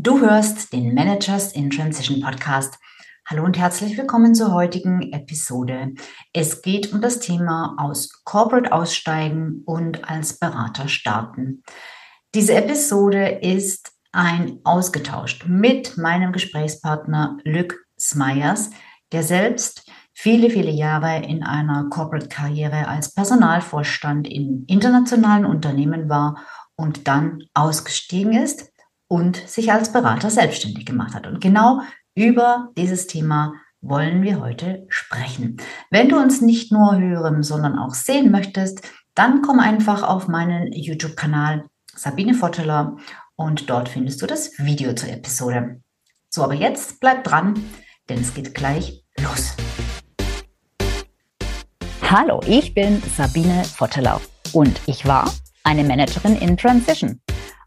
Du hörst den Managers in Transition Podcast. Hallo und herzlich willkommen zur heutigen Episode. Es geht um das Thema aus Corporate aussteigen und als Berater starten. Diese Episode ist ein ausgetauscht mit meinem Gesprächspartner Luc Smyers, der selbst viele, viele Jahre in einer Corporate-Karriere als Personalvorstand in internationalen Unternehmen war und dann ausgestiegen ist und sich als Berater selbstständig gemacht hat. Und genau über dieses Thema wollen wir heute sprechen. Wenn du uns nicht nur hören, sondern auch sehen möchtest, dann komm einfach auf meinen YouTube-Kanal Sabine Votteler und dort findest du das Video zur Episode. So, aber jetzt bleib dran, denn es geht gleich los. Hallo, ich bin Sabine Votteler und ich war eine Managerin in Transition.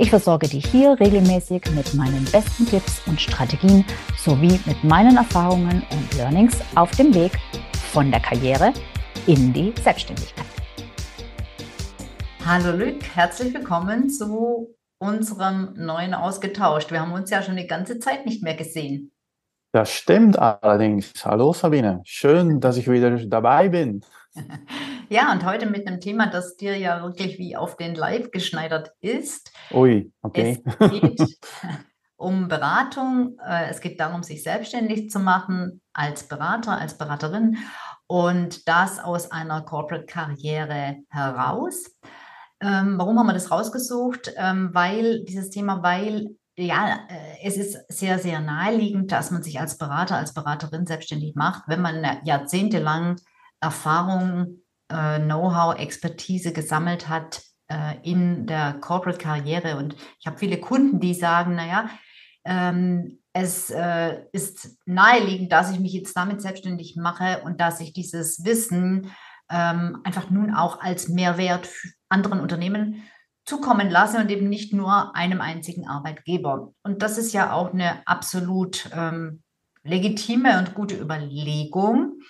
Ich versorge dich hier regelmäßig mit meinen besten Tipps und Strategien sowie mit meinen Erfahrungen und Learnings auf dem Weg von der Karriere in die Selbstständigkeit. Hallo Luc, herzlich willkommen zu unserem neuen Ausgetauscht. Wir haben uns ja schon die ganze Zeit nicht mehr gesehen. Das stimmt allerdings. Hallo Sabine, schön, dass ich wieder dabei bin. Ja, und heute mit einem Thema, das dir ja wirklich wie auf den Live geschneidert ist. Ui, okay. Es geht um Beratung. Äh, es geht darum, sich selbstständig zu machen als Berater, als Beraterin und das aus einer Corporate-Karriere heraus. Ähm, warum haben wir das rausgesucht? Ähm, weil dieses Thema, weil ja, äh, es ist sehr, sehr naheliegend, dass man sich als Berater, als Beraterin selbstständig macht, wenn man jahrzehntelang Erfahrung, äh, Know-how, Expertise gesammelt hat äh, in der Corporate-Karriere. Und ich habe viele Kunden, die sagen, naja, ähm, es äh, ist naheliegend, dass ich mich jetzt damit selbstständig mache und dass ich dieses Wissen ähm, einfach nun auch als Mehrwert für anderen Unternehmen zukommen lasse und eben nicht nur einem einzigen Arbeitgeber. Und das ist ja auch eine absolut ähm, legitime und gute Überlegung.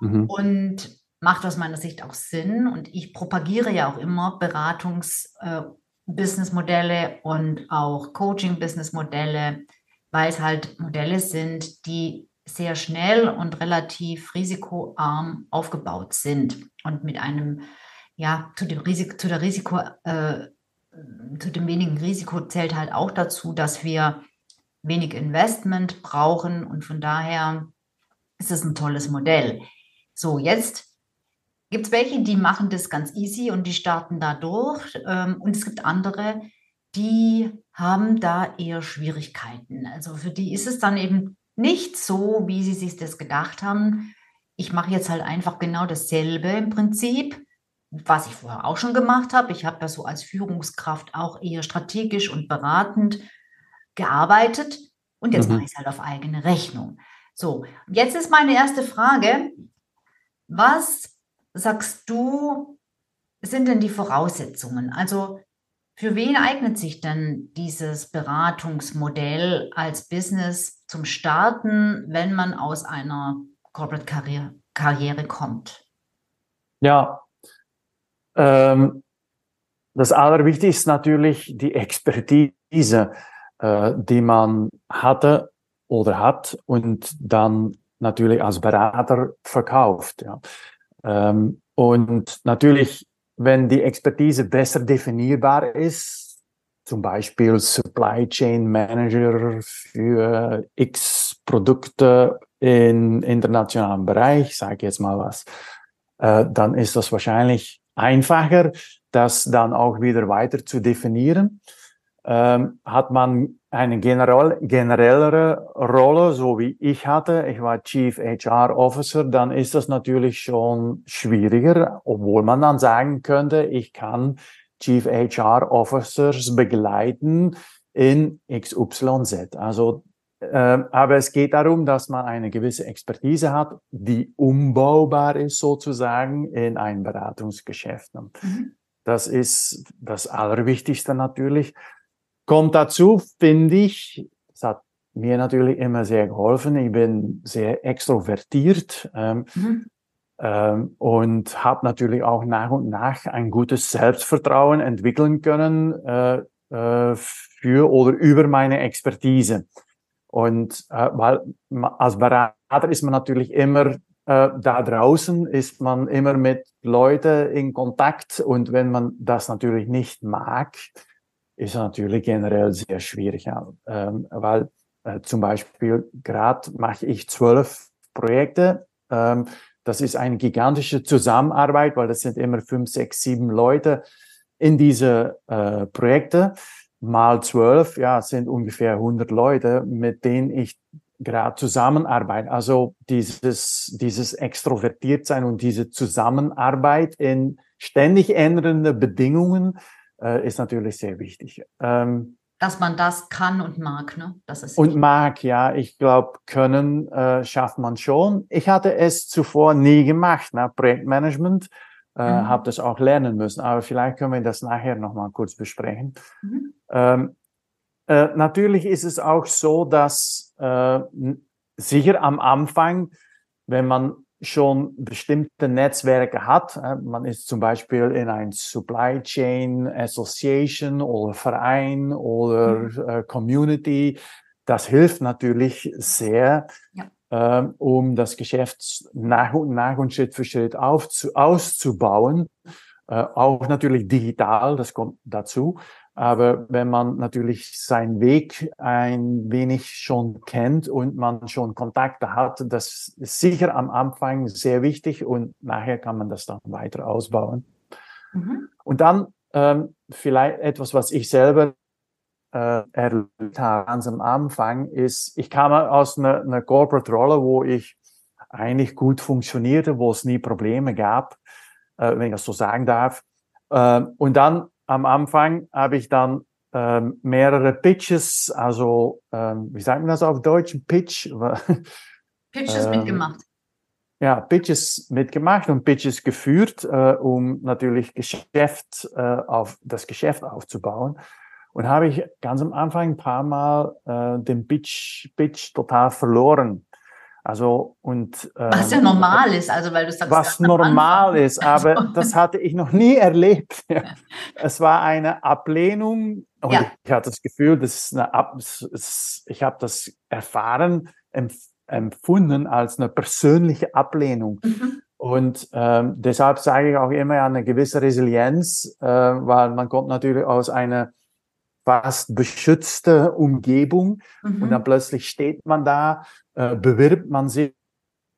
Mhm. Und macht aus meiner Sicht auch Sinn. Und ich propagiere ja auch immer Beratungs-Businessmodelle äh, und auch Coaching-Businessmodelle, weil es halt Modelle sind, die sehr schnell und relativ risikoarm aufgebaut sind und mit einem, ja, zu dem Risiko, zu der Risiko, äh, zu dem wenigen Risiko zählt halt auch dazu, dass wir wenig Investment brauchen und von daher ist es ein tolles Modell. So, jetzt gibt es welche, die machen das ganz easy und die starten da durch. Ähm, und es gibt andere, die haben da eher Schwierigkeiten. Also für die ist es dann eben nicht so, wie sie sich das gedacht haben. Ich mache jetzt halt einfach genau dasselbe im Prinzip, was ich vorher auch schon gemacht habe. Ich habe da so als Führungskraft auch eher strategisch und beratend gearbeitet und jetzt mhm. mache ich es halt auf eigene Rechnung. So, jetzt ist meine erste Frage, was sagst du, sind denn die Voraussetzungen? Also für wen eignet sich denn dieses Beratungsmodell als Business zum Starten, wenn man aus einer Corporate Karriere, kommt? Ja, ähm, das Allerwichtigste ist natürlich die Expertise, äh, die man hatte oder hat und dann natürlich als Berater verkauft. Ja. Ähm, und natürlich, wenn die Expertise besser definierbar ist, zum Beispiel Supply Chain Manager für X Produkte im internationalen Bereich, sage jetzt mal was, äh, dann ist das wahrscheinlich einfacher, das dann auch wieder weiter zu definieren. Ähm, hat man eine generell, generellere Rolle, so wie ich hatte, ich war Chief HR Officer, dann ist das natürlich schon schwieriger, obwohl man dann sagen könnte, ich kann Chief HR Officers begleiten in XYZ. Also äh, aber es geht darum, dass man eine gewisse Expertise hat, die umbaubar ist sozusagen in ein Beratungsgeschäft. Mhm. Das ist das Allerwichtigste natürlich. Kommt dazu, finde ich, das hat mir natürlich immer sehr geholfen. Ich bin sehr extrovertiert ähm, mhm. ähm, und habe natürlich auch nach und nach ein gutes Selbstvertrauen entwickeln können äh, äh, für oder über meine Expertise. Und äh, weil als Berater ist man natürlich immer äh, da draußen, ist man immer mit Leuten in Kontakt und wenn man das natürlich nicht mag, ist natürlich generell sehr schwierig, ähm, weil äh, zum Beispiel gerade mache ich zwölf Projekte. Ähm, das ist eine gigantische Zusammenarbeit, weil das sind immer fünf, sechs, sieben Leute in diese äh, Projekte mal zwölf, ja, sind ungefähr 100 Leute, mit denen ich gerade zusammenarbeite. Also dieses, dieses extrovertiert sein und diese Zusammenarbeit in ständig ändernden Bedingungen äh, ist natürlich sehr wichtig. Ähm, Dass man das kann und mag, ne? Das ist und mag, ja. Ich glaube, können äh, schafft man schon. Ich hatte es zuvor nie gemacht, ne? Projektmanagement äh, mhm. habe das auch lernen müssen. Aber vielleicht können wir das nachher nochmal kurz besprechen. Mhm. Ähm, äh, natürlich ist es auch so, dass äh, sicher am Anfang, wenn man schon bestimmte Netzwerke hat, äh, man ist zum Beispiel in ein Supply Chain Association oder Verein oder mhm. äh, Community, das hilft natürlich sehr, ja ähm, um das Geschäft nach und nach und Schritt für Schritt aufzu, auszubauen. Äh, auch natürlich digital, das kommt dazu. Aber wenn man natürlich seinen Weg ein wenig schon kennt und man schon Kontakte hat, das ist sicher am Anfang sehr wichtig und nachher kann man das dann weiter ausbauen. Mhm. Und dann ähm, vielleicht etwas, was ich selber äh, erlebt habe ganz am Anfang, ist, ich kam aus einer, einer Corporate-Rolle, wo ich eigentlich gut funktionierte, wo es nie Probleme gab, äh, wenn ich das so sagen darf. Äh, und dann am Anfang habe ich dann äh, mehrere Pitches, also ähm, wie sagt man das auf Deutsch? Pitch? Pitches ähm, mitgemacht. Ja, Pitches mitgemacht und Pitches geführt, äh, um natürlich Geschäft äh, auf das Geschäft aufzubauen. Und habe ich ganz am Anfang ein paar Mal äh, den Pitch, Pitch total verloren. Also und ähm, was ja normal ist, also weil du sagst was normal ist, aber das hatte ich noch nie erlebt. es war eine Ablehnung und ja. ich hatte das Gefühl, das ist eine Ab ich habe das erfahren, empfunden als eine persönliche Ablehnung. Mhm. Und ähm, deshalb sage ich auch immer eine gewisse Resilienz, äh, weil man kommt natürlich aus einer fast beschützte Umgebung mhm. und dann plötzlich steht man da, äh, bewirbt man sich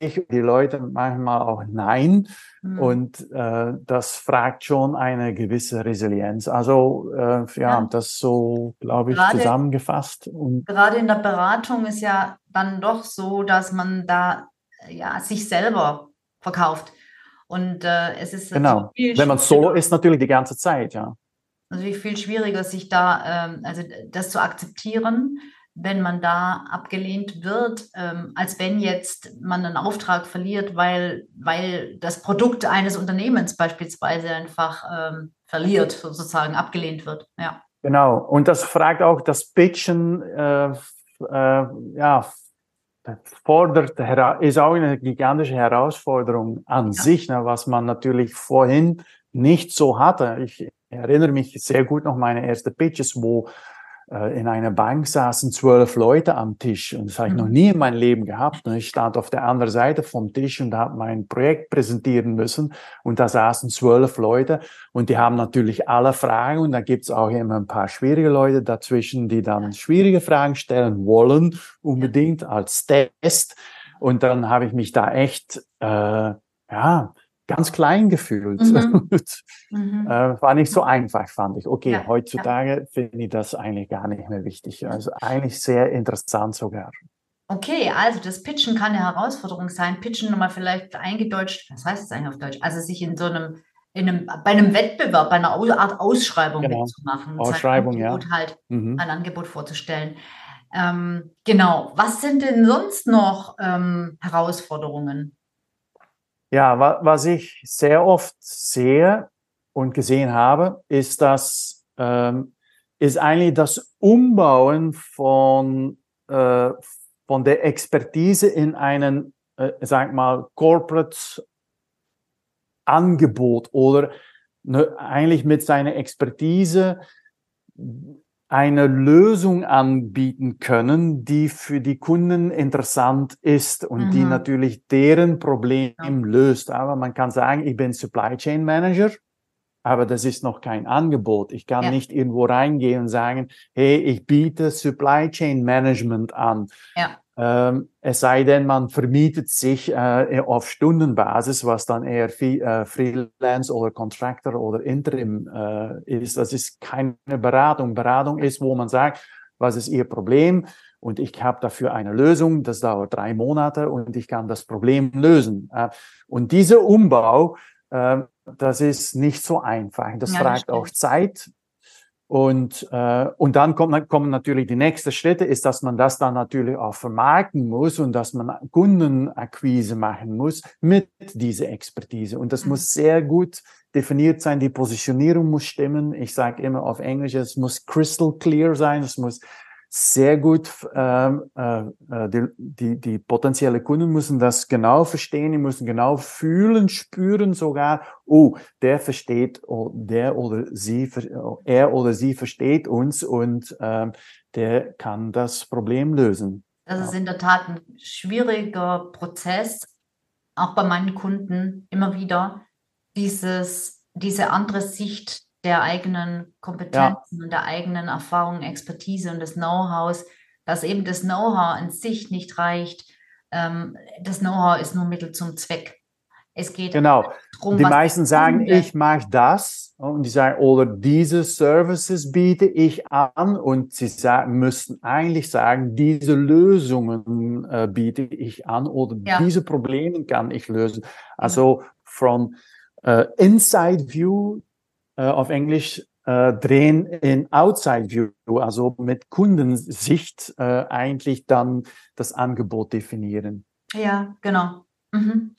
die Leute manchmal auch nein. Mhm. Und äh, das fragt schon eine gewisse Resilienz. Also äh, ja, ja, das so, glaube ich, gerade, zusammengefasst. Und gerade in der Beratung ist ja dann doch so, dass man da ja sich selber verkauft. Und äh, es ist genau. Wenn man solo ist, natürlich die ganze Zeit, ja natürlich viel schwieriger, sich da, ähm, also das zu akzeptieren, wenn man da abgelehnt wird, ähm, als wenn jetzt man einen Auftrag verliert, weil, weil das Produkt eines Unternehmens beispielsweise einfach ähm, verliert, sozusagen abgelehnt wird. Ja. Genau. Und das fragt auch das Pitchen, äh, äh, ja, fordert, ist auch eine gigantische Herausforderung an ja. sich, ne, was man natürlich vorhin nicht so hatte. Ich erinnere mich sehr gut noch meine ersten Pitches, wo in einer Bank saßen zwölf Leute am Tisch und das habe ich noch mhm. nie in meinem Leben gehabt. Und ich stand auf der anderen Seite vom Tisch und habe mein Projekt präsentieren müssen und da saßen zwölf Leute und die haben natürlich alle Fragen und da gibt's auch immer ein paar schwierige Leute dazwischen, die dann schwierige Fragen stellen wollen, unbedingt als Test. Und dann habe ich mich da echt, äh, ja, ganz klein gefühlt. Mhm. mhm. äh, war nicht so einfach, fand ich. Okay, ja, heutzutage ja. finde ich das eigentlich gar nicht mehr wichtig. Also eigentlich sehr interessant sogar. Okay, also das Pitchen kann eine Herausforderung sein. Pitchen nochmal vielleicht eingedeutscht, was heißt das eigentlich auf Deutsch? Also sich in so einem, in einem bei einem Wettbewerb, bei einer Art Ausschreibung genau. mitzumachen. Ausschreibung, ein Angebot ja. halt mhm. ein Angebot vorzustellen. Ähm, genau. Was sind denn sonst noch ähm, Herausforderungen? Ja, wa was ich sehr oft sehe und gesehen habe, ist, dass ähm, ist eigentlich das Umbauen von, äh, von der Expertise in einen, äh, sag mal, Corporate Angebot oder ne, eigentlich mit seiner Expertise eine Lösung anbieten können, die für die Kunden interessant ist und mhm. die natürlich deren Problem ja. löst. Aber man kann sagen, ich bin Supply Chain Manager, aber das ist noch kein Angebot. Ich kann ja. nicht irgendwo reingehen und sagen, hey, ich biete Supply Chain Management an. Ja. Ähm, es sei denn, man vermietet sich äh, auf Stundenbasis, was dann eher äh, Freelance oder Contractor oder Interim äh, ist. Das ist keine Beratung. Beratung ist, wo man sagt, was ist Ihr Problem? Und ich habe dafür eine Lösung. Das dauert drei Monate und ich kann das Problem lösen. Äh, und dieser Umbau, äh, das ist nicht so einfach. Das ja, fragt das auch Zeit. Und, äh, und dann kommt, kommen natürlich die nächsten Schritte, ist, dass man das dann natürlich auch vermarkten muss und dass man Kundenakquise machen muss mit dieser Expertise. Und das mhm. muss sehr gut definiert sein, die Positionierung muss stimmen. Ich sage immer auf Englisch, es muss crystal clear sein, es muss sehr gut, ähm, äh, äh, die, die, die potenzielle Kunden müssen das genau verstehen, die müssen genau fühlen, spüren sogar, oh, der versteht, oh, der oder sie, er oder sie versteht uns und ähm, der kann das Problem lösen. Das ist in der Tat ein schwieriger Prozess, auch bei meinen Kunden immer wieder, dieses, diese andere Sicht der eigenen Kompetenzen ja. und der eigenen Erfahrung, Expertise und des Know-hows, dass eben das Know-how an sich nicht reicht. Ähm, das Know-how ist nur Mittel zum Zweck. Es geht genau. darum, die meisten sagen, ich mache das und die sagen, oder diese Services biete ich an und sie sagen, müssten eigentlich sagen, diese Lösungen äh, biete ich an oder ja. diese Probleme kann ich lösen. Also von äh, Inside View auf Englisch äh, drehen in Outside View, also mit Kundensicht äh, eigentlich dann das Angebot definieren. Ja, genau. Mhm.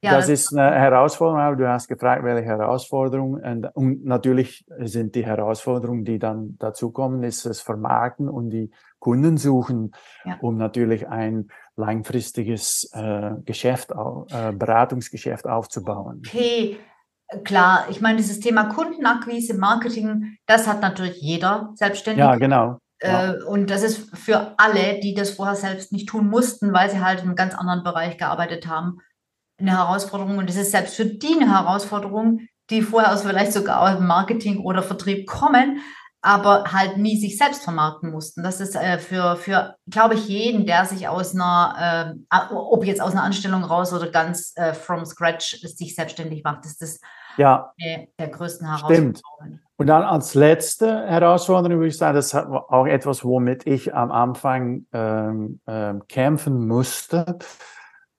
Ja, das, das, ist eine Herausforderung, aber du hast gefragt, welche Herausforderungen. Und, und, natürlich sind die Herausforderungen, die dann dazukommen, ist das Vermarkten und die Kunden suchen, ja. um natürlich ein langfristiges äh, Geschäft, äh, Beratungsgeschäft aufzubauen. Okay, klar, ich meine, dieses Thema Kundenakquise, Marketing, das hat natürlich jeder selbstständig. Ja, genau. Ja. Äh, und das ist für alle, die das vorher selbst nicht tun mussten, weil sie halt in einem ganz anderen Bereich gearbeitet haben, eine Herausforderung. Und es ist selbst für die eine Herausforderung, die vorher aus vielleicht sogar aus dem Marketing oder Vertrieb kommen, aber halt nie sich selbst vermarkten mussten. Das ist äh, für, für glaube ich, jeden, der sich aus einer, äh, ob jetzt aus einer Anstellung raus oder ganz äh, from scratch sich selbstständig macht, ist das ja, der größten Herausforderungen. Stimmt. Und dann als letzte Herausforderung würde ich sagen, das hat auch etwas, womit ich am Anfang ähm, ähm, kämpfen musste,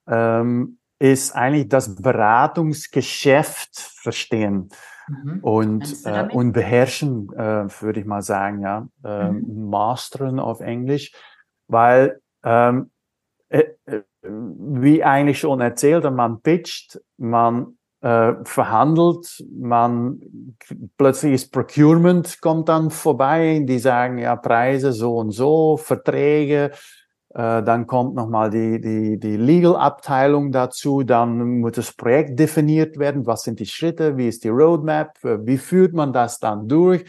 ähm, ist eigentlich das Beratungsgeschäft verstehen. Mhm. Und, äh, und beherrschen, äh, würde ich mal sagen, ja. Äh, mhm. Masteren auf Englisch, weil ähm, äh, äh, wie eigentlich schon erzählt, man pitcht, man verhandelt, man plötzlich ist Procurement kommt dann vorbei, die sagen ja Preise so und so, Verträge, äh, dann kommt nochmal die, die, die Legal-Abteilung dazu. Dann muss das Projekt definiert werden. Was sind die Schritte? Wie ist die Roadmap? Äh, wie führt man das dann durch?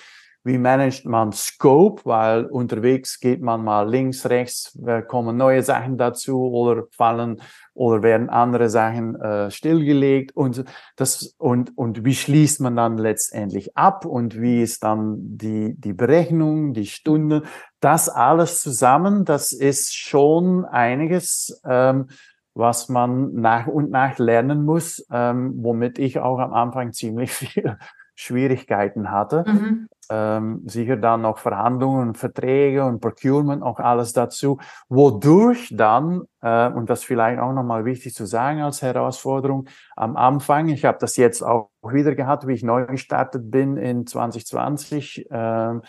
Wie managt man Scope? Weil unterwegs geht man mal links, rechts, kommen neue Sachen dazu oder fallen oder werden andere Sachen äh, stillgelegt und das und und wie schließt man dann letztendlich ab und wie ist dann die die Berechnung, die Stunden, das alles zusammen, das ist schon einiges. Ähm, was man nach und nach lernen muss, ähm, womit ich auch am Anfang ziemlich viel Schwierigkeiten hatte. Mhm. Ähm, sicher dann noch Verhandlungen, Verträge und Procurement, auch alles dazu, wodurch dann, äh, und das vielleicht auch nochmal wichtig zu sagen als Herausforderung, am Anfang, ich habe das jetzt auch wieder gehabt, wie ich neu gestartet bin in 2020, äh,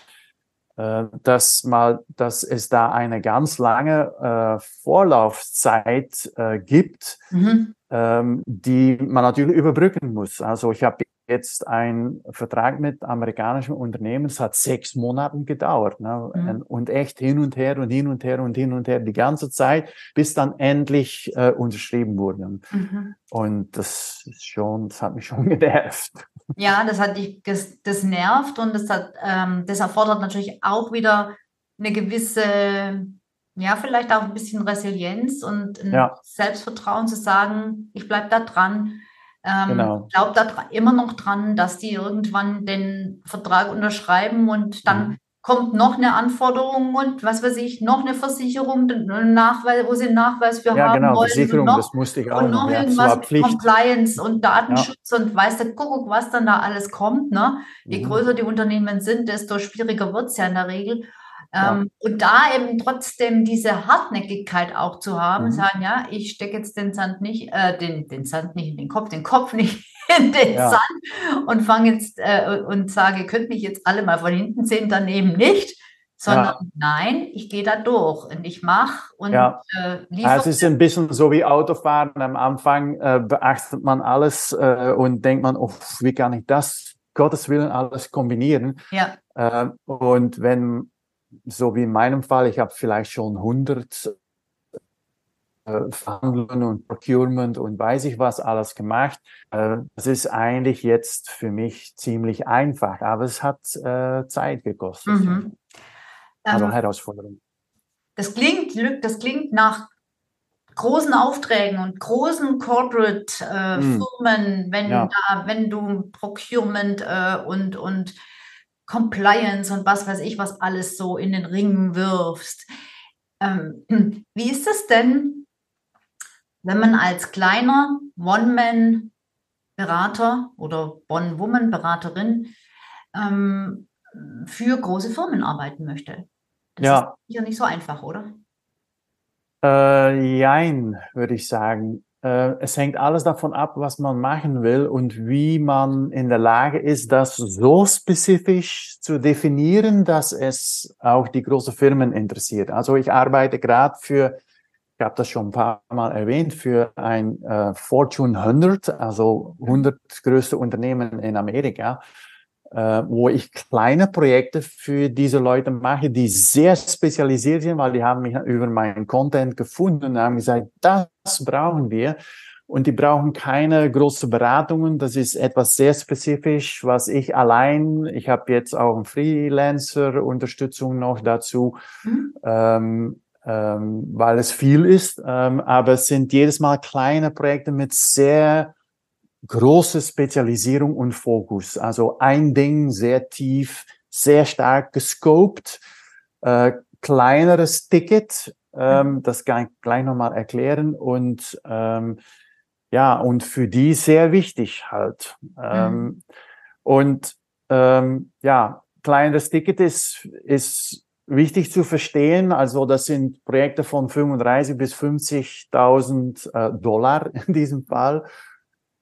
äh, dass mal, dass es da eine ganz lange äh, Vorlaufzeit äh, gibt, mhm. ähm, die man natürlich überbrücken muss. Also ich habe jetzt einen Vertrag mit amerikanischen Unternehmen, es hat sechs Monate gedauert ne? Mhm. und echt hin und her und hin und her und hin und her die ganze Zeit, bis dann endlich äh, unterschrieben wurde. Mhm. Und das ist schon, das hat mich schon genervt. Ja, das hat dich, das, das nervt und das hat, ähm, das erfordert natürlich auch wieder eine gewisse, ja, vielleicht auch ein bisschen Resilienz und ein ja. Selbstvertrauen zu sagen, ich bleibe da dran ähm, genau. Glaube da immer noch dran, dass die irgendwann den Vertrag unterschreiben und dann mhm. kommt noch eine Anforderung und was weiß ich, noch eine Versicherung, Nachweis, wo sie einen Nachweis für ja, haben genau, wollen. Versicherung, noch, das musste ich auch und noch, noch irgendwas mit Compliance und Datenschutz ja. und weiß der Kuckuck, was dann da alles kommt. Ne? Je mhm. größer die Unternehmen sind, desto schwieriger wird es ja in der Regel. Ja. Ähm, und da eben trotzdem diese Hartnäckigkeit auch zu haben, mhm. sagen, ja, ich stecke jetzt den Sand nicht, äh, den, den Sand nicht in den Kopf, den Kopf nicht in den ja. Sand und fange jetzt äh, und sage, könnt mich jetzt alle mal von hinten sehen, daneben nicht, sondern ja. nein, ich gehe da durch und ich mache und ja. äh, liefere. Es ist ein bisschen so wie Autofahren. Am Anfang äh, beachtet man alles äh, und denkt man, oh, wie kann ich das Gottes Willen alles kombinieren? Ja. Äh, und wenn so wie in meinem Fall, ich habe vielleicht schon 100 äh, Verhandeln und Procurement und weiß ich was alles gemacht. Äh, das ist eigentlich jetzt für mich ziemlich einfach, aber es hat äh, Zeit gekostet. Mhm. Also ähm, Herausforderung. Das klingt, das klingt nach großen Aufträgen und großen Corporate äh. Firmen, wenn ja. da, wenn du Procurement äh, und und Compliance und was weiß ich, was alles so in den Ring wirfst. Ähm, wie ist es denn, wenn man als kleiner One-Man-Berater oder One-Woman-Beraterin ähm, für große Firmen arbeiten möchte? Das ja. ist ja nicht so einfach, oder? Äh, jein, würde ich sagen. Äh, es hängt alles davon ab, was man machen will und wie man in der Lage ist, das so spezifisch zu definieren, dass es auch die großen Firmen interessiert. Also ich arbeite gerade für, ich habe das schon ein paar Mal erwähnt, für ein äh, Fortune 100, also 100 größte Unternehmen in Amerika wo ich kleine Projekte für diese Leute mache, die sehr spezialisiert sind, weil die haben mich über meinen Content gefunden und haben gesagt, das brauchen wir. Und die brauchen keine großen Beratungen. Das ist etwas sehr spezifisch, was ich allein, ich habe jetzt auch eine Freelancer-Unterstützung noch dazu, mhm. ähm, ähm, weil es viel ist. Ähm, aber es sind jedes Mal kleine Projekte mit sehr große Spezialisierung und Fokus. Also ein Ding sehr tief, sehr stark gescoped, äh, kleineres Ticket, ähm, mhm. das kann ich gleich nochmal erklären und ähm, ja, und für die sehr wichtig halt. Ähm, mhm. Und ähm, ja, kleineres Ticket ist, ist wichtig zu verstehen. Also das sind Projekte von 35 bis 50.000 äh, Dollar in diesem Fall.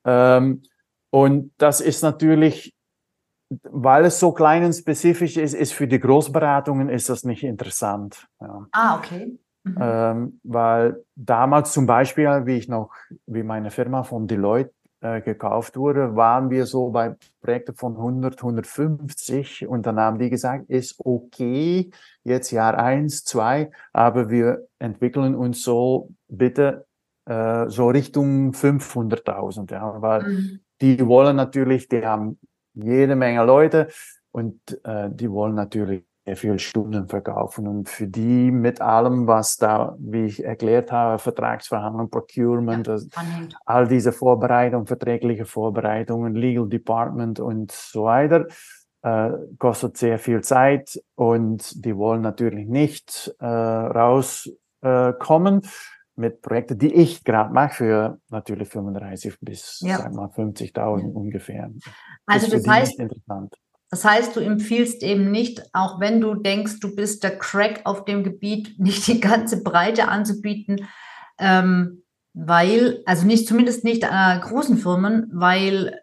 Ähm, und das ist natürlich, weil es so klein und spezifisch ist, ist für die Großberatungen ist das nicht interessant. Ja. Ah, okay. Mhm. Ähm, weil damals zum Beispiel, wie ich noch, wie meine Firma von Deloitte äh, gekauft wurde, waren wir so bei Projekten von 100, 150 und dann haben die gesagt, ist okay, jetzt Jahr eins, zwei, aber wir entwickeln uns so, bitte äh, so Richtung 500.000, ja, weil mhm. die wollen natürlich, die haben jede Menge Leute und äh, die wollen natürlich sehr viele Stunden verkaufen und für die mit allem, was da, wie ich erklärt habe, Vertragsverhandlungen, Procurement, ja, all diese Vorbereitungen, verträgliche Vorbereitungen, Legal Department und so weiter, äh, kostet sehr viel Zeit und die wollen natürlich nicht äh, rauskommen. Äh, mit Projekten, die ich gerade mache, für natürlich 35 bis ja. 50.000 ja. ungefähr. Also das, das heißt, das heißt, du empfiehlst eben nicht, auch wenn du denkst, du bist der Crack auf dem Gebiet, nicht die ganze Breite anzubieten, ähm, weil, also nicht, zumindest nicht äh, großen Firmen, weil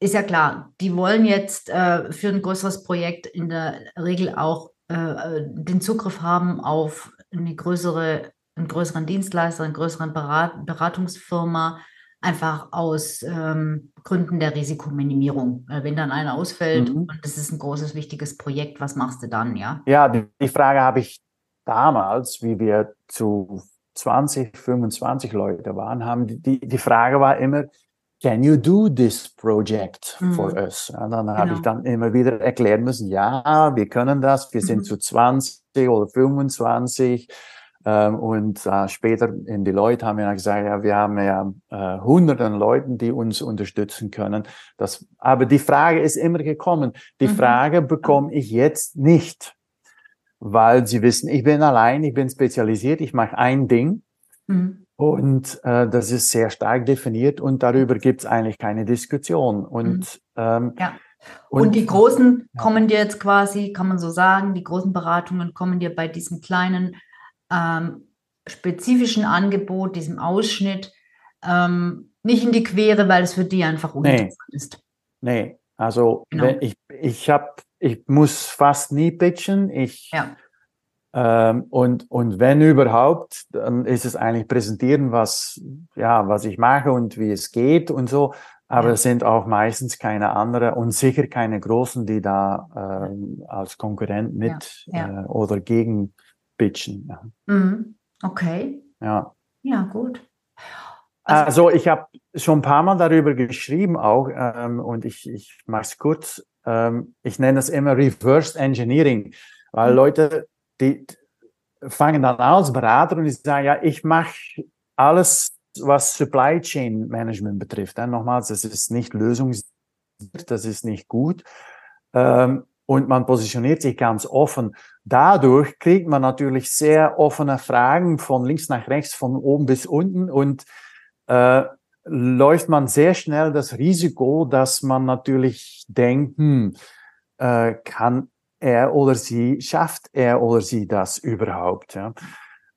ist ja klar, die wollen jetzt äh, für ein größeres Projekt in der Regel auch äh, den Zugriff haben auf eine größere, einen größeren Dienstleister, eine größere Berat Beratungsfirma, einfach aus ähm, Gründen der Risikominimierung. Äh, wenn dann einer ausfällt mhm. und das ist ein großes, wichtiges Projekt, was machst du dann, ja? Ja, die, die Frage habe ich damals, wie wir zu 20, 25 Leute waren, haben die, die Frage war immer, can you do this project mhm. for us? Und dann genau. habe ich dann immer wieder erklären müssen, ja, wir können das, wir mhm. sind zu 20 oder 25. Ähm, und äh, später in die Leute haben wir gesagt, ja, wir haben ja äh, hunderten Leuten, die uns unterstützen können. Das, aber die Frage ist immer gekommen. Die mhm. Frage bekomme ich jetzt nicht, weil sie wissen, ich bin allein, ich bin spezialisiert, ich mache ein Ding. Mhm. Und äh, das ist sehr stark definiert und darüber gibt es eigentlich keine Diskussion. Und, mhm. ähm, ja. und, und, die großen kommen dir jetzt quasi, kann man so sagen, die großen Beratungen kommen dir bei diesem kleinen ähm, spezifischen Angebot, diesem Ausschnitt, ähm, nicht in die Quere, weil es für die einfach uninteressant nee. ist. Nee, also genau. ich, ich, hab, ich muss fast nie pitchen. Ich, ja. Ähm, und, und wenn überhaupt, dann ist es eigentlich präsentieren, was, ja, was ich mache und wie es geht und so. Aber ja. es sind auch meistens keine andere und sicher keine großen, die da äh, als Konkurrent mit ja. Äh, oder gegen pitchen. Mhm. Okay. Ja. Ja, gut. Also, also ich habe schon ein paar Mal darüber geschrieben auch ähm, und ich, ich mache es kurz. Ähm, ich nenne das immer Reverse Engineering, weil mhm. Leute die fangen dann an als Berater und die sagen, ja, ich mache alles, was Supply Chain Management betrifft. Ja, nochmals, das ist nicht lösungs, das ist nicht gut. Ähm, und man positioniert sich ganz offen. Dadurch kriegt man natürlich sehr offene Fragen von links nach rechts, von oben bis unten und äh, läuft man sehr schnell das Risiko, dass man natürlich denkt, hm, äh, kann er oder sie, schafft er oder sie das überhaupt? Ja?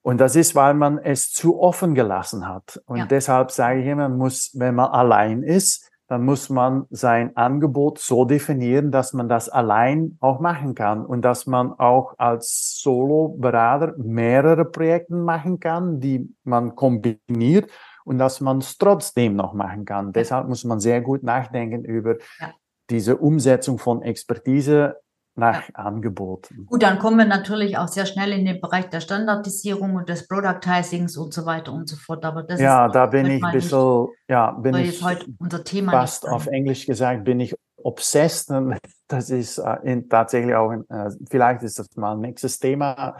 Und das ist, weil man es zu offen gelassen hat. Und ja. deshalb sage ich immer, man muss, wenn man allein ist, dann muss man sein Angebot so definieren, dass man das allein auch machen kann und dass man auch als Solo-Berater mehrere Projekte machen kann, die man kombiniert und dass man es trotzdem noch machen kann. Deshalb muss man sehr gut nachdenken über ja. diese Umsetzung von Expertise nach ja. Angeboten. Gut, dann kommen wir natürlich auch sehr schnell in den Bereich der Standardisierung und des Productizings und so weiter und so fort. Aber das ja, da bin ich ein bisschen, ja, bin ich heute unser Thema fast auf Englisch gesagt, bin ich obsessed. Das ist äh, in, tatsächlich auch, äh, vielleicht ist das mal ein nächstes Thema,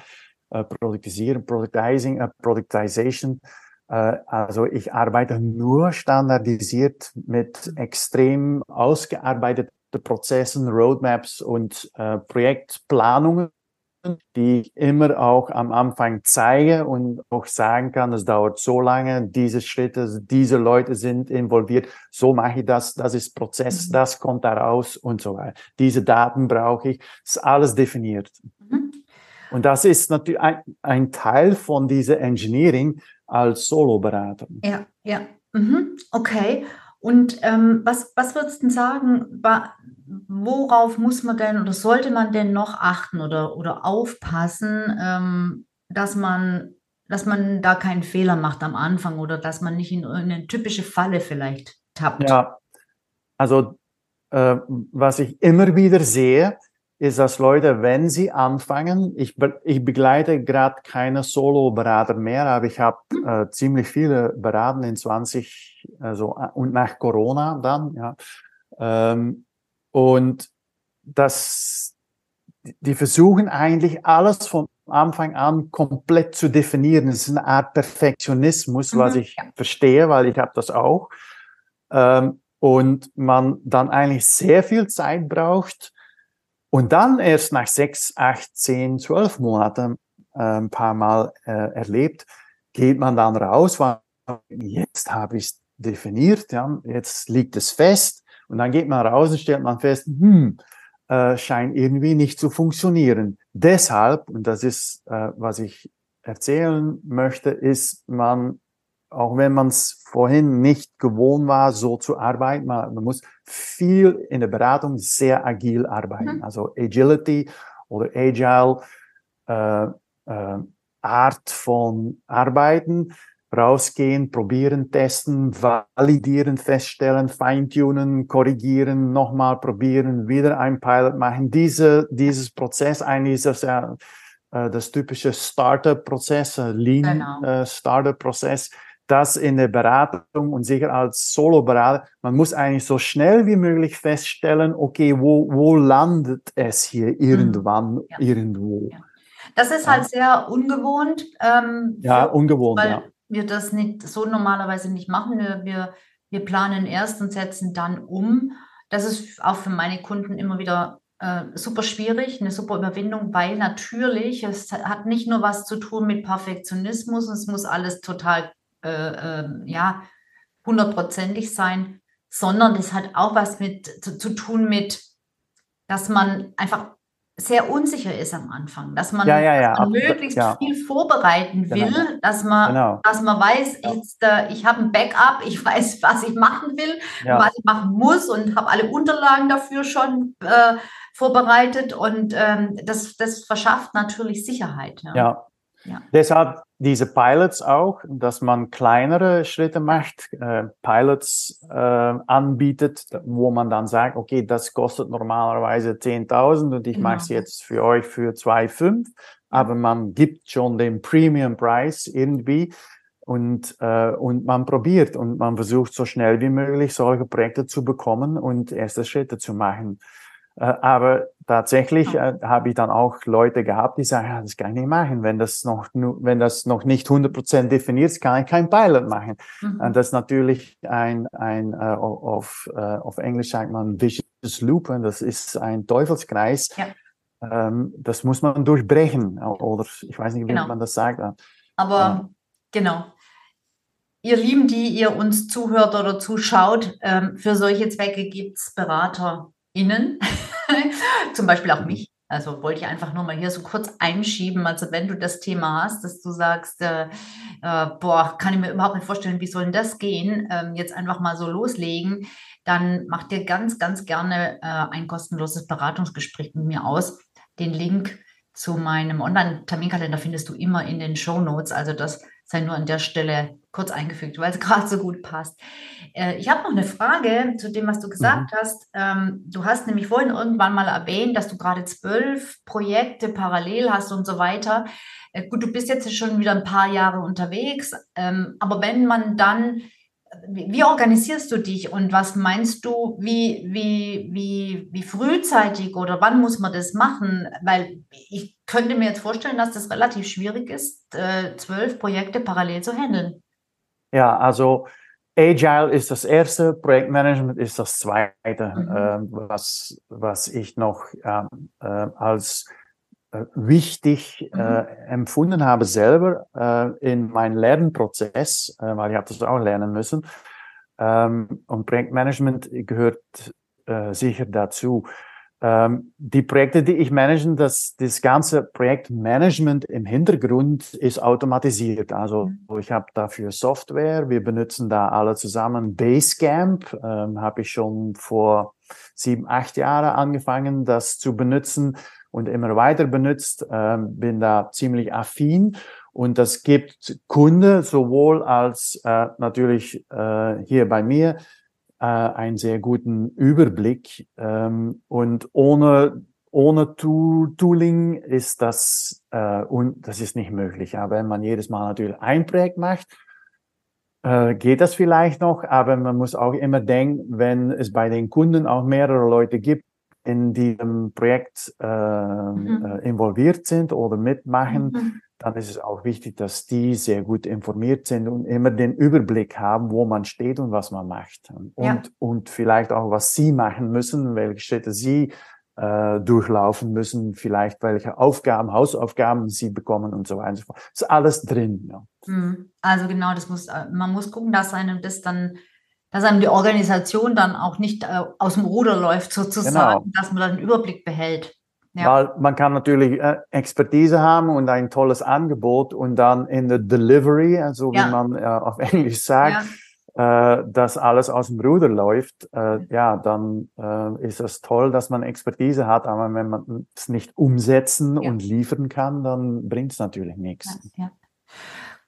äh, Productisieren, Productizing, äh, Productization. Äh, also ich arbeite nur standardisiert mit extrem ausgearbeiteten Prozessen, Roadmaps und äh, Projektplanungen, die ich immer auch am Anfang zeige und auch sagen kann, es dauert so lange, diese Schritte, diese Leute sind involviert, so mache ich das, das ist Prozess, mhm. das kommt daraus und so weiter. Diese Daten brauche ich, ist alles definiert. Mhm. Und das ist natürlich ein, ein Teil von dieser Engineering als Solo-Berater. Ja, ja. Mhm. Okay. Und ähm, was, was würdest du sagen, worauf muss man denn oder sollte man denn noch achten oder, oder aufpassen, ähm, dass, man, dass man da keinen Fehler macht am Anfang oder dass man nicht in eine typische Falle vielleicht tappt? Ja, also äh, was ich immer wieder sehe, ist, dass Leute, wenn sie anfangen, ich, ich begleite gerade keine Solo-Berater mehr, aber ich habe äh, ziemlich viele Berater in 20, also und nach Corona dann, ja. Ähm, und das, die versuchen eigentlich alles von Anfang an komplett zu definieren. Es ist eine Art Perfektionismus, mhm, was ich verstehe, weil ich habe das auch. Ähm, und man dann eigentlich sehr viel Zeit braucht, und dann erst nach sechs, acht, zehn, zwölf Monaten äh, ein paar Mal äh, erlebt, geht man dann raus, weil jetzt habe ich es definiert, ja, jetzt liegt es fest. Und dann geht man raus und stellt man fest, hm, äh, scheint irgendwie nicht zu funktionieren. Deshalb, und das ist, äh, was ich erzählen möchte, ist, man auch wenn man es vorhin nicht gewohnt war, so zu arbeiten, man, man muss viel in der Beratung sehr agil arbeiten. Mhm. Also Agility oder Agile äh, äh, Art von Arbeiten rausgehen, probieren, testen, validieren, feststellen, feintunen, korrigieren, nochmal probieren, wieder ein Pilot machen. Diese, dieses Prozess eigentlich ist das ja das typische Startup-Prozess, äh, Lean genau. äh, Startup-Prozess. Das in der Beratung und sicher als Solo-Berater, man muss eigentlich so schnell wie möglich feststellen, okay, wo, wo landet es hier mhm. irgendwann, ja. irgendwo. Ja. Das ist halt sehr ungewohnt. Ähm, ja, ungewohnt, weil ja. wir das nicht so normalerweise nicht machen. Wir, wir, wir planen erst und setzen dann um. Das ist auch für meine Kunden immer wieder äh, super schwierig, eine super Überwindung, weil natürlich es hat nicht nur was zu tun mit Perfektionismus, es muss alles total äh, äh, ja hundertprozentig sein, sondern es hat auch was mit zu, zu, tun mit, dass man einfach sehr unsicher ist am Anfang, dass man, ja, ja, ja. Dass man möglichst viel vorbereiten will, genau. dass man, genau. dass man weiß, jetzt, äh, ich habe ein Backup, ich weiß, was ich machen will, was ich machen muss und habe alle Unterlagen dafür schon äh, vorbereitet und ähm, das, das verschafft natürlich Sicherheit. Ja. Ja. Deshalb diese Pilots auch, dass man kleinere Schritte macht, äh, Pilots äh, anbietet, wo man dann sagt, okay, das kostet normalerweise 10.000 und ich genau. mache es jetzt für euch für 2,5, aber man gibt schon den Premium-Preis irgendwie und, äh, und man probiert und man versucht so schnell wie möglich solche Projekte zu bekommen und erste Schritte zu machen. Äh, aber tatsächlich äh, habe ich dann auch Leute gehabt, die sagen, ja, das kann ich nicht machen. Wenn das noch, wenn das noch nicht 100% definiert ist, kann ich kein Pilot machen. Mhm. Und das ist natürlich ein, ein äh, auf, äh, auf Englisch sagt man vicious loop, und das ist ein Teufelskreis. Ja. Ähm, das muss man durchbrechen. Oder ich weiß nicht, wie genau. man das sagt. Aber ja. genau. Ihr Lieben, die ihr uns zuhört oder zuschaut, ähm, für solche Zwecke gibt es Berater innen, zum Beispiel auch mich. Also wollte ich einfach nur mal hier so kurz einschieben. Also wenn du das Thema hast, dass du sagst, äh, äh, boah, kann ich mir überhaupt nicht vorstellen, wie soll denn das gehen? Ähm, jetzt einfach mal so loslegen, dann mach dir ganz, ganz gerne äh, ein kostenloses Beratungsgespräch mit mir aus. Den Link zu meinem Online-Terminkalender findest du immer in den Show Notes. Also das sei nur an der Stelle kurz eingefügt, weil es gerade so gut passt. Äh, ich habe noch eine Frage zu dem, was du gesagt mhm. hast. Ähm, du hast nämlich vorhin irgendwann mal erwähnt, dass du gerade zwölf Projekte parallel hast und so weiter. Äh, gut, du bist jetzt schon wieder ein paar Jahre unterwegs, ähm, aber wenn man dann wie organisierst du dich und was meinst du, wie, wie, wie, wie frühzeitig oder wann muss man das machen? Weil ich könnte mir jetzt vorstellen, dass das relativ schwierig ist, äh, zwölf Projekte parallel zu handeln. Ja, also Agile ist das erste, Projektmanagement ist das zweite, mhm. äh, was, was ich noch ähm, äh, als wichtig äh, mhm. empfunden habe selber äh, in meinem Lernprozess, äh, weil ich habe das auch lernen müssen. Ähm, und Projektmanagement gehört äh, sicher dazu. Ähm, die Projekte, die ich manage, das, das ganze Projektmanagement im Hintergrund ist automatisiert. Also mhm. ich habe dafür Software, wir benutzen da alle zusammen Basecamp, ähm, habe ich schon vor sieben, acht Jahren angefangen, das zu benutzen und immer weiter benutzt, ähm, bin da ziemlich affin. Und das gibt Kunde sowohl als äh, natürlich äh, hier bei mir äh, einen sehr guten Überblick. Ähm, und ohne ohne Tooling ist das äh, und das ist nicht möglich. Aber wenn man jedes Mal natürlich ein Projekt macht, äh, geht das vielleicht noch, aber man muss auch immer denken, wenn es bei den Kunden auch mehrere Leute gibt, in diesem Projekt äh, mhm. äh, involviert sind oder mitmachen, mhm. dann ist es auch wichtig, dass die sehr gut informiert sind und immer den Überblick haben, wo man steht und was man macht. Und, ja. und vielleicht auch, was sie machen müssen, welche Schritte sie äh, durchlaufen müssen, vielleicht welche Aufgaben, Hausaufgaben sie bekommen und so weiter und so fort. Ist alles drin. Ja. Mhm. Also genau, das muss, äh, man muss gucken, dass einem das dann dass einem die Organisation dann auch nicht äh, aus dem Ruder läuft, sozusagen, genau. dass man dann einen Überblick behält. Ja. Weil man kann natürlich äh, Expertise haben und ein tolles Angebot und dann in der Delivery, also ja. wie man äh, auf Englisch sagt, äh, dass alles aus dem Ruder läuft, äh, ja, dann äh, ist es toll, dass man Expertise hat, aber wenn man es nicht umsetzen ja. und liefern kann, dann bringt es natürlich nichts. Ja, ja.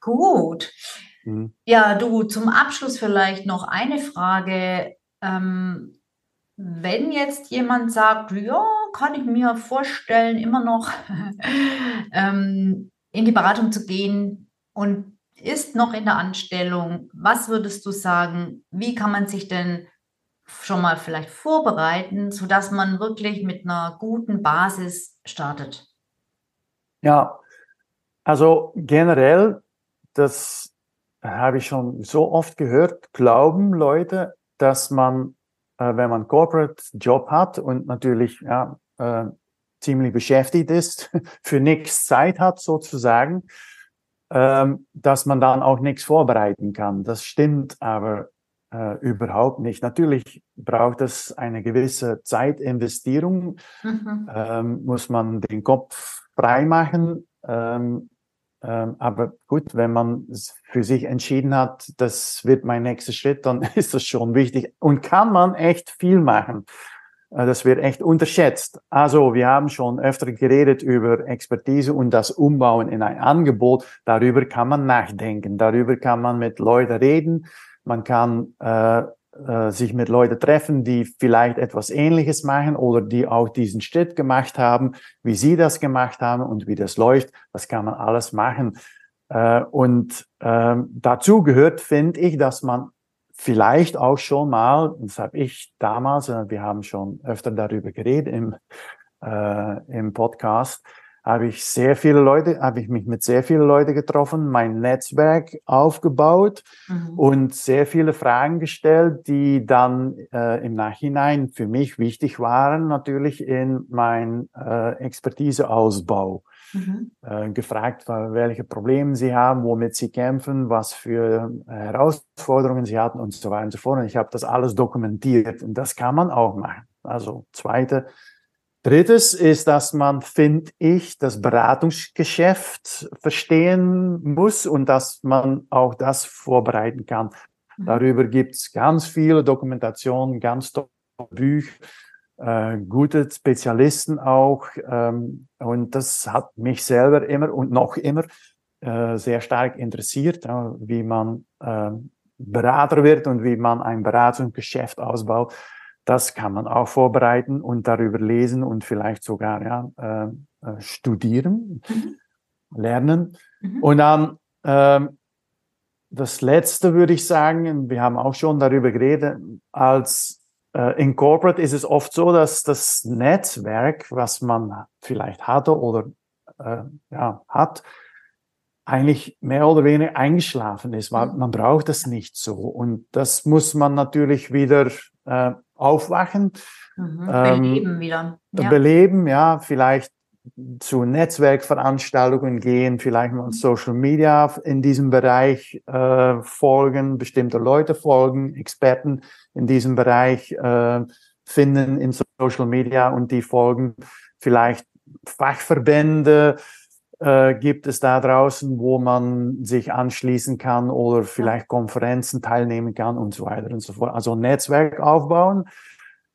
Gut. Mhm. Ja, du, zum Abschluss vielleicht noch eine Frage. Ähm, wenn jetzt jemand sagt, ja, kann ich mir vorstellen, immer noch ähm, in die Beratung zu gehen und ist noch in der Anstellung, was würdest du sagen, wie kann man sich denn schon mal vielleicht vorbereiten, sodass man wirklich mit einer guten Basis startet? Ja, also generell, das habe ich schon so oft gehört, glauben Leute, dass man äh, wenn man Corporate Job hat und natürlich ja, äh, ziemlich beschäftigt ist, für nichts Zeit hat sozusagen, ähm, dass man dann auch nichts vorbereiten kann. Das stimmt aber äh, überhaupt nicht. Natürlich braucht es eine gewisse Zeitinvestierung, mhm. ähm, muss man den Kopf frei machen. Ähm, aber gut, wenn man für sich entschieden hat, das wird mein nächster Schritt, dann ist das schon wichtig und kann man echt viel machen. Äh, das wird echt unterschätzt. Also, wir haben schon öfter geredet über Expertise und das Umbauen in ein Angebot. Darüber kann man nachdenken. Darüber kann man mit Leuten reden. Man kann äh, äh, sich mit Leuten treffen, die vielleicht etwas Ähnliches machen oder die auch diesen Schritt gemacht haben, wie sie das gemacht haben und wie das läuft. Das kann man alles machen. Äh, und äh, dazu gehört, finde ich, dass man vielleicht auch schon mal, das habe ich damals, äh, wir haben schon öfter darüber geredet im, äh, im Podcast, habe ich sehr viele Leute, habe ich mich mit sehr vielen Leuten getroffen, mein Netzwerk aufgebaut mhm. und sehr viele Fragen gestellt, die dann äh, im Nachhinein für mich wichtig waren, natürlich in mein äh, Expertiseausbau. Mhm. Äh, gefragt, welche Probleme sie haben, womit sie kämpfen, was für Herausforderungen sie hatten und so weiter und so fort. Und ich habe das alles dokumentiert und das kann man auch machen. Also zweite Drittes ist, dass man, finde ich, das Beratungsgeschäft verstehen muss und dass man auch das vorbereiten kann. Mhm. Darüber gibt es ganz viele Dokumentationen, ganz tolle Bücher, äh, gute Spezialisten auch. Ähm, und das hat mich selber immer und noch immer äh, sehr stark interessiert, äh, wie man äh, Berater wird und wie man ein Beratungsgeschäft ausbaut. Das kann man auch vorbereiten und darüber lesen und vielleicht sogar ja, äh, äh, studieren, mhm. lernen. Mhm. Und dann äh, das Letzte würde ich sagen, wir haben auch schon darüber geredet, als äh, in Corporate ist es oft so, dass das Netzwerk, was man vielleicht hatte oder äh, ja, hat, eigentlich mehr oder weniger eingeschlafen ist, weil mhm. man braucht es nicht so. Und das muss man natürlich wieder äh, aufwachen. Mhm. Beleben ähm, wieder. Ja. Beleben, ja, vielleicht zu Netzwerkveranstaltungen gehen, vielleicht mal Social Media in diesem Bereich äh, folgen, bestimmte Leute folgen, Experten in diesem Bereich äh, finden in Social Media und die folgen vielleicht Fachverbände, äh, gibt es da draußen, wo man sich anschließen kann oder vielleicht Konferenzen teilnehmen kann und so weiter und so fort. Also Netzwerk aufbauen,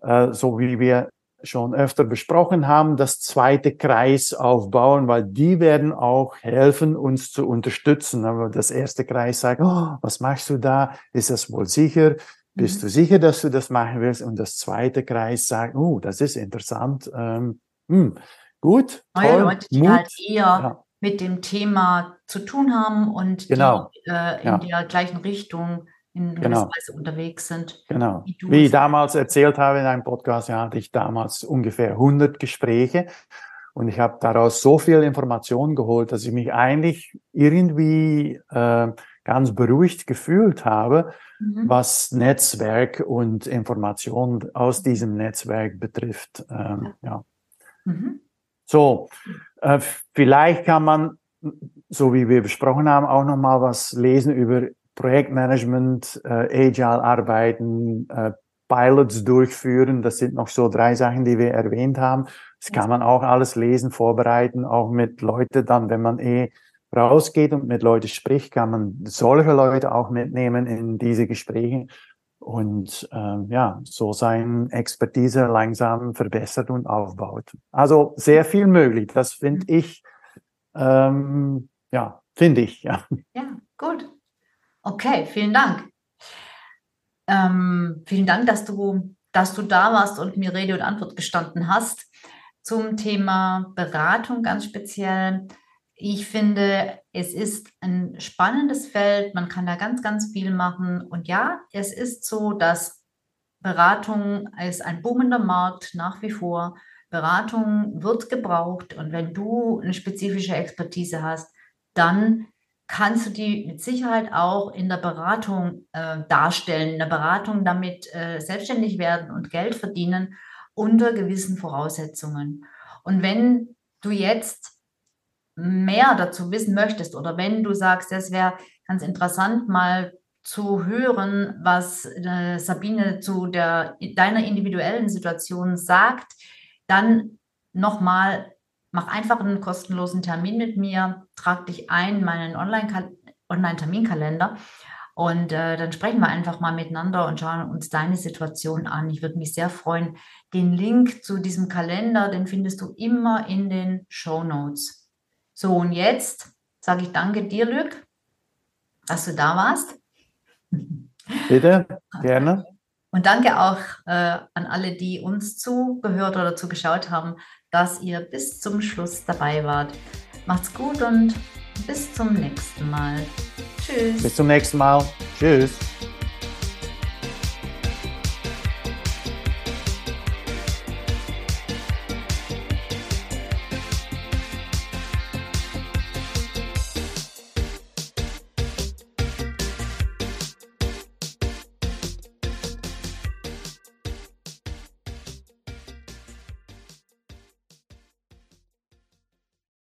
äh, so wie wir schon öfter besprochen haben, das zweite Kreis aufbauen, weil die werden auch helfen, uns zu unterstützen. Aber das erste Kreis sagt, oh, was machst du da? Ist das wohl sicher? Bist mhm. du sicher, dass du das machen willst? Und das zweite Kreis sagt, oh, das ist interessant. Ähm, hm, Gut. Neue toll, Leute, die Mut. halt eher ja. mit dem Thema zu tun haben und genau. die äh, in ja. der gleichen Richtung in genau. Weise unterwegs sind. Genau. Wie, wie ich damals erzählt habe in einem Podcast, ja, hatte ich damals ungefähr 100 Gespräche und ich habe daraus so viel Information geholt, dass ich mich eigentlich irgendwie äh, ganz beruhigt gefühlt habe, mhm. was Netzwerk und Information aus diesem Netzwerk betrifft. Ähm, ja. ja. Mhm. So, äh, vielleicht kann man, so wie wir besprochen haben, auch noch mal was lesen über Projektmanagement, äh, Agile arbeiten, äh, Pilots durchführen. Das sind noch so drei Sachen, die wir erwähnt haben. Das kann man auch alles lesen, vorbereiten, auch mit Leuten dann, wenn man eh rausgeht und mit Leuten spricht, kann man solche Leute auch mitnehmen in diese Gespräche und ähm, ja, so seine Expertise langsam verbessert und aufbaut. Also sehr viel möglich. Das finde mhm. ich, ähm, ja, finde ich, ja. Ja, gut. Okay, vielen Dank. Ähm, vielen Dank, dass du, dass du da warst und mir Rede und Antwort gestanden hast zum Thema Beratung ganz speziell. Ich finde, es ist ein spannendes Feld. Man kann da ganz, ganz viel machen. Und ja, es ist so, dass Beratung ist ein boomender Markt nach wie vor. Beratung wird gebraucht. Und wenn du eine spezifische Expertise hast, dann kannst du die mit Sicherheit auch in der Beratung äh, darstellen, in der Beratung damit äh, selbstständig werden und Geld verdienen unter gewissen Voraussetzungen. Und wenn du jetzt mehr dazu wissen möchtest oder wenn du sagst, es wäre ganz interessant, mal zu hören, was äh, Sabine zu der, deiner individuellen Situation sagt, dann nochmal, mach einfach einen kostenlosen Termin mit mir, trag dich ein in meinen Online-Terminkalender und äh, dann sprechen wir einfach mal miteinander und schauen uns deine Situation an. Ich würde mich sehr freuen. Den Link zu diesem Kalender, den findest du immer in den Show Notes. So, und jetzt sage ich danke dir, Lück, dass du da warst. Bitte, gerne. Und danke auch äh, an alle, die uns zugehört oder zugeschaut haben, dass ihr bis zum Schluss dabei wart. Macht's gut und bis zum nächsten Mal. Tschüss. Bis zum nächsten Mal. Tschüss.